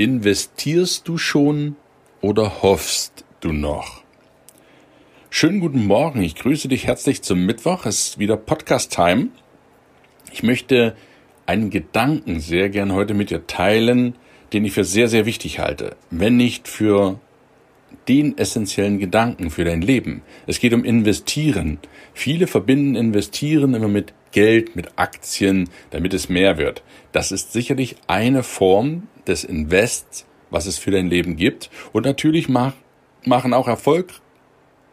Investierst du schon oder hoffst du noch? Schönen guten Morgen, ich grüße dich herzlich zum Mittwoch. Es ist wieder Podcast-Time. Ich möchte einen Gedanken sehr gern heute mit dir teilen, den ich für sehr, sehr wichtig halte. Wenn nicht für den essentiellen Gedanken für dein Leben. Es geht um Investieren. Viele verbinden Investieren immer mit Geld, mit Aktien, damit es mehr wird. Das ist sicherlich eine Form des Invests, was es für dein Leben gibt. Und natürlich mach, machen auch Erfolg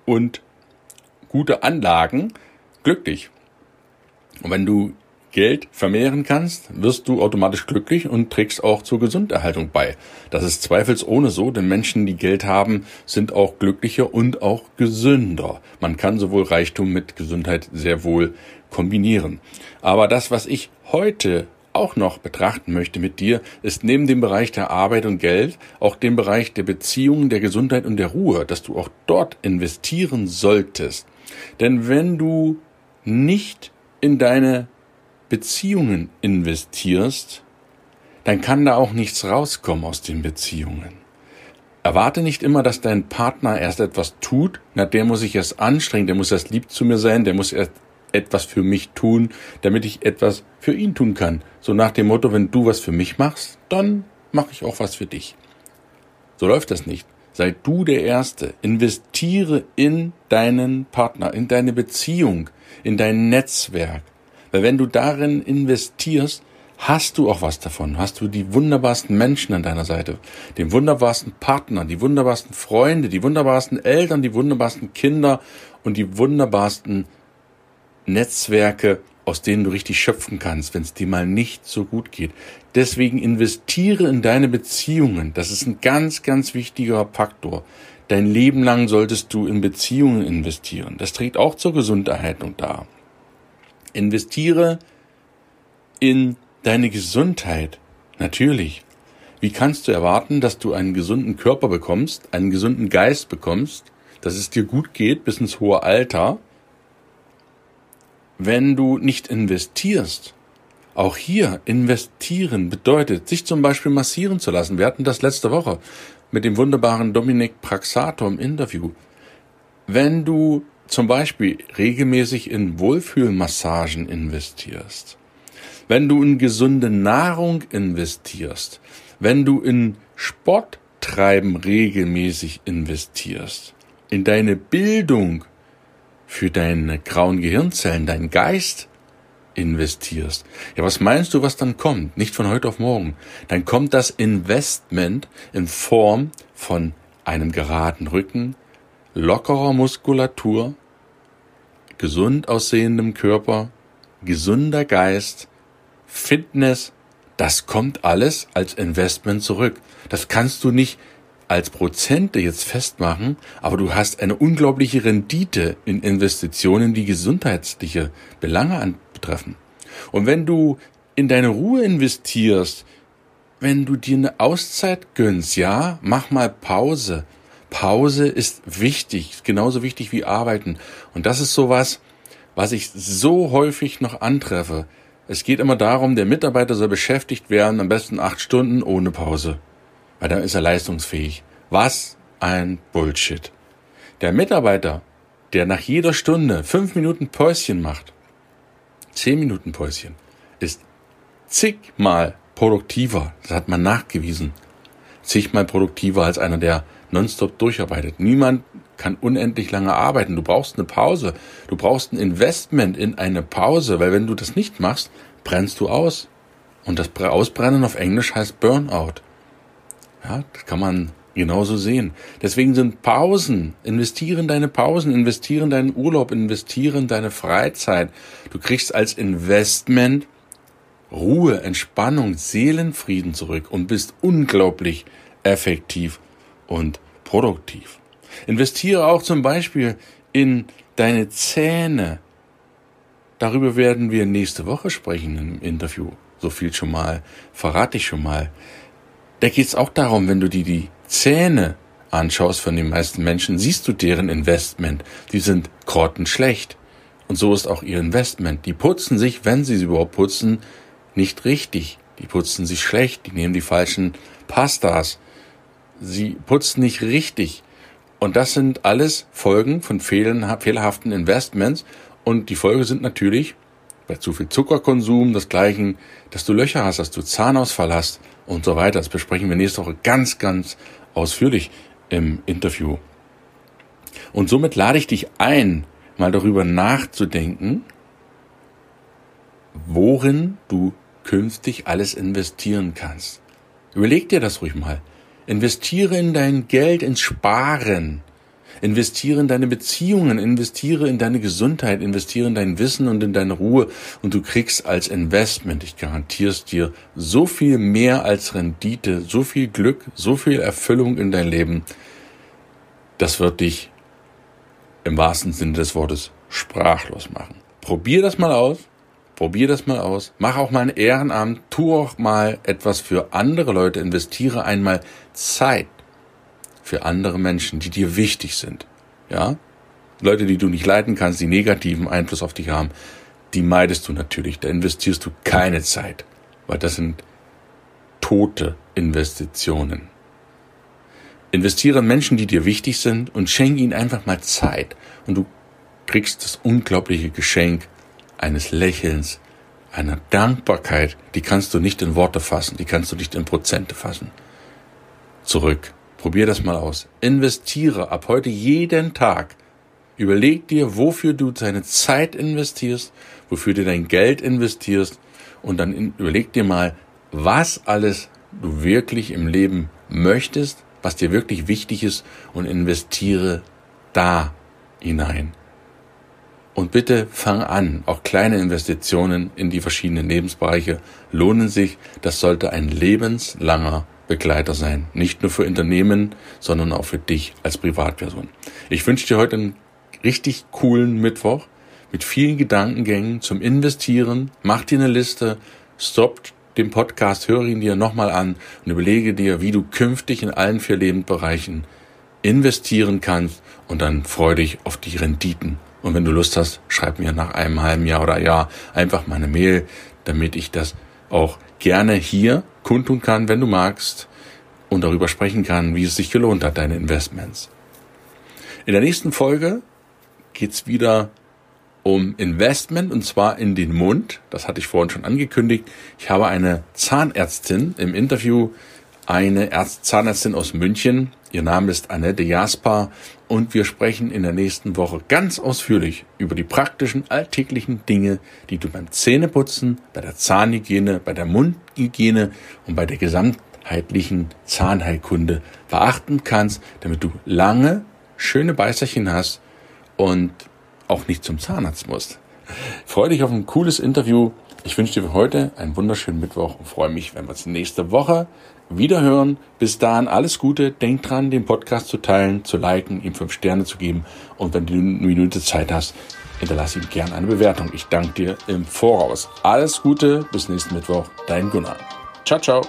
und gute Anlagen glücklich. Und wenn du Geld vermehren kannst, wirst du automatisch glücklich und trägst auch zur Gesunderhaltung bei. Das ist zweifelsohne so, denn Menschen, die Geld haben, sind auch glücklicher und auch gesünder. Man kann sowohl Reichtum mit Gesundheit sehr wohl kombinieren. Aber das, was ich heute auch noch betrachten möchte mit dir, ist neben dem Bereich der Arbeit und Geld auch den Bereich der Beziehungen, der Gesundheit und der Ruhe, dass du auch dort investieren solltest. Denn wenn du nicht in deine Beziehungen investierst, dann kann da auch nichts rauskommen aus den Beziehungen. Erwarte nicht immer, dass dein Partner erst etwas tut, na, der muss sich erst anstrengen, der muss erst lieb zu mir sein, der muss erst etwas für mich tun, damit ich etwas für ihn tun kann. So nach dem Motto, wenn du was für mich machst, dann mache ich auch was für dich. So läuft das nicht. Sei du der Erste. Investiere in deinen Partner, in deine Beziehung, in dein Netzwerk. Weil wenn du darin investierst, hast du auch was davon. Hast du die wunderbarsten Menschen an deiner Seite, den wunderbarsten Partner, die wunderbarsten Freunde, die wunderbarsten Eltern, die wunderbarsten Kinder und die wunderbarsten Netzwerke, aus denen du richtig schöpfen kannst, wenn es dir mal nicht so gut geht. Deswegen investiere in deine Beziehungen. Das ist ein ganz, ganz wichtiger Faktor. Dein Leben lang solltest du in Beziehungen investieren. Das trägt auch zur Gesunderhaltung dar. Investiere in deine Gesundheit. Natürlich. Wie kannst du erwarten, dass du einen gesunden Körper bekommst, einen gesunden Geist bekommst, dass es dir gut geht bis ins hohe Alter, wenn du nicht investierst, auch hier investieren bedeutet, sich zum Beispiel massieren zu lassen. Wir hatten das letzte Woche mit dem wunderbaren Dominik Praxato im Interview. Wenn du zum Beispiel regelmäßig in Wohlfühlmassagen investierst, wenn du in gesunde Nahrung investierst, wenn du in Sporttreiben regelmäßig investierst, in deine Bildung für deine grauen Gehirnzellen, deinen Geist investierst. Ja, was meinst du, was dann kommt? Nicht von heute auf morgen. Dann kommt das Investment in Form von einem geraden Rücken, lockerer Muskulatur, gesund aussehendem Körper, gesunder Geist, Fitness, das kommt alles als Investment zurück. Das kannst du nicht als Prozente jetzt festmachen, aber du hast eine unglaubliche Rendite in Investitionen, die gesundheitliche Belange anbetreffen. Und wenn du in deine Ruhe investierst, wenn du dir eine Auszeit gönnst, ja, mach mal Pause. Pause ist wichtig, genauso wichtig wie Arbeiten. Und das ist sowas, was ich so häufig noch antreffe. Es geht immer darum, der Mitarbeiter soll beschäftigt werden, am besten acht Stunden ohne Pause weil dann ist er leistungsfähig. Was ein Bullshit. Der Mitarbeiter, der nach jeder Stunde fünf Minuten Päuschen macht, zehn Minuten Päuschen, ist zigmal produktiver. Das hat man nachgewiesen. Zigmal produktiver als einer, der nonstop durcharbeitet. Niemand kann unendlich lange arbeiten. Du brauchst eine Pause. Du brauchst ein Investment in eine Pause, weil wenn du das nicht machst, brennst du aus. Und das Ausbrennen auf Englisch heißt Burnout. Ja, das kann man genauso sehen. Deswegen sind Pausen, investieren deine Pausen, investieren deinen Urlaub, investieren deine Freizeit. Du kriegst als Investment Ruhe, Entspannung, Seelenfrieden zurück und bist unglaublich effektiv und produktiv. Investiere auch zum Beispiel in deine Zähne. Darüber werden wir nächste Woche sprechen im Interview. So viel schon mal, verrate ich schon mal. Da geht es auch darum, wenn du dir die Zähne anschaust von den meisten Menschen, siehst du deren Investment. Die sind grottenschlecht. Und so ist auch ihr Investment. Die putzen sich, wenn sie sie überhaupt putzen, nicht richtig. Die putzen sich schlecht. Die nehmen die falschen Pastas. Sie putzen nicht richtig. Und das sind alles Folgen von fehlerhaften Investments. Und die Folge sind natürlich bei zu viel Zuckerkonsum, das Gleiche, dass du Löcher hast, dass du Zahnausfall hast und so weiter. Das besprechen wir nächste Woche ganz, ganz ausführlich im Interview. Und somit lade ich dich ein, mal darüber nachzudenken, worin du künftig alles investieren kannst. Überleg dir das ruhig mal. Investiere in dein Geld, ins Sparen. Investiere in deine Beziehungen, investiere in deine Gesundheit, investiere in dein Wissen und in deine Ruhe und du kriegst als Investment, ich garantiere es dir, so viel mehr als Rendite, so viel Glück, so viel Erfüllung in dein Leben. Das wird dich im wahrsten Sinne des Wortes sprachlos machen. Probier das mal aus. Probier das mal aus. Mach auch mal ein Ehrenamt. Tu auch mal etwas für andere Leute. Investiere einmal Zeit für andere Menschen, die dir wichtig sind. Ja? Leute, die du nicht leiten kannst, die negativen Einfluss auf dich haben, die meidest du natürlich. Da investierst du keine Zeit, weil das sind tote Investitionen. Investiere in Menschen, die dir wichtig sind und schenke ihnen einfach mal Zeit. Und du kriegst das unglaubliche Geschenk eines Lächelns, einer Dankbarkeit, die kannst du nicht in Worte fassen, die kannst du nicht in Prozente fassen. Zurück. Probier das mal aus. Investiere ab heute jeden Tag. Überleg dir, wofür du deine Zeit investierst, wofür du dein Geld investierst und dann überleg dir mal, was alles du wirklich im Leben möchtest, was dir wirklich wichtig ist und investiere da hinein. Und bitte fang an. Auch kleine Investitionen in die verschiedenen Lebensbereiche lohnen sich. Das sollte ein lebenslanger Begleiter sein. Nicht nur für Unternehmen, sondern auch für dich als Privatperson. Ich wünsche dir heute einen richtig coolen Mittwoch mit vielen Gedankengängen zum Investieren. Mach dir eine Liste, stopp den Podcast, höre ihn dir nochmal an und überlege dir, wie du künftig in allen vier Lebensbereichen investieren kannst und dann freu dich auf die Renditen und wenn du Lust hast, schreib mir nach einem halben Jahr oder Jahr einfach mal eine Mail, damit ich das auch gerne hier kundtun kann, wenn du magst und darüber sprechen kann, wie es sich gelohnt hat, deine Investments. In der nächsten Folge geht's wieder um Investment und zwar in den Mund. Das hatte ich vorhin schon angekündigt. Ich habe eine Zahnärztin im Interview, eine Ärzt Zahnärztin aus München. Ihr Name ist Annette Jasper und wir sprechen in der nächsten Woche ganz ausführlich über die praktischen alltäglichen Dinge, die du beim Zähneputzen, bei der Zahnhygiene, bei der Mundhygiene und bei der gesamtheitlichen Zahnheilkunde beachten kannst, damit du lange schöne Beißerchen hast und auch nicht zum Zahnarzt musst. Freue dich auf ein cooles Interview. Ich wünsche dir für heute einen wunderschönen Mittwoch und freue mich, wenn wir uns nächste Woche Wiederhören. Bis dahin alles Gute. Denk dran, den Podcast zu teilen, zu liken, ihm fünf Sterne zu geben. Und wenn du eine Minute Zeit hast, hinterlasse ihm gerne eine Bewertung. Ich danke dir im Voraus. Alles Gute. Bis nächsten Mittwoch. Dein Gunnar. Ciao, ciao.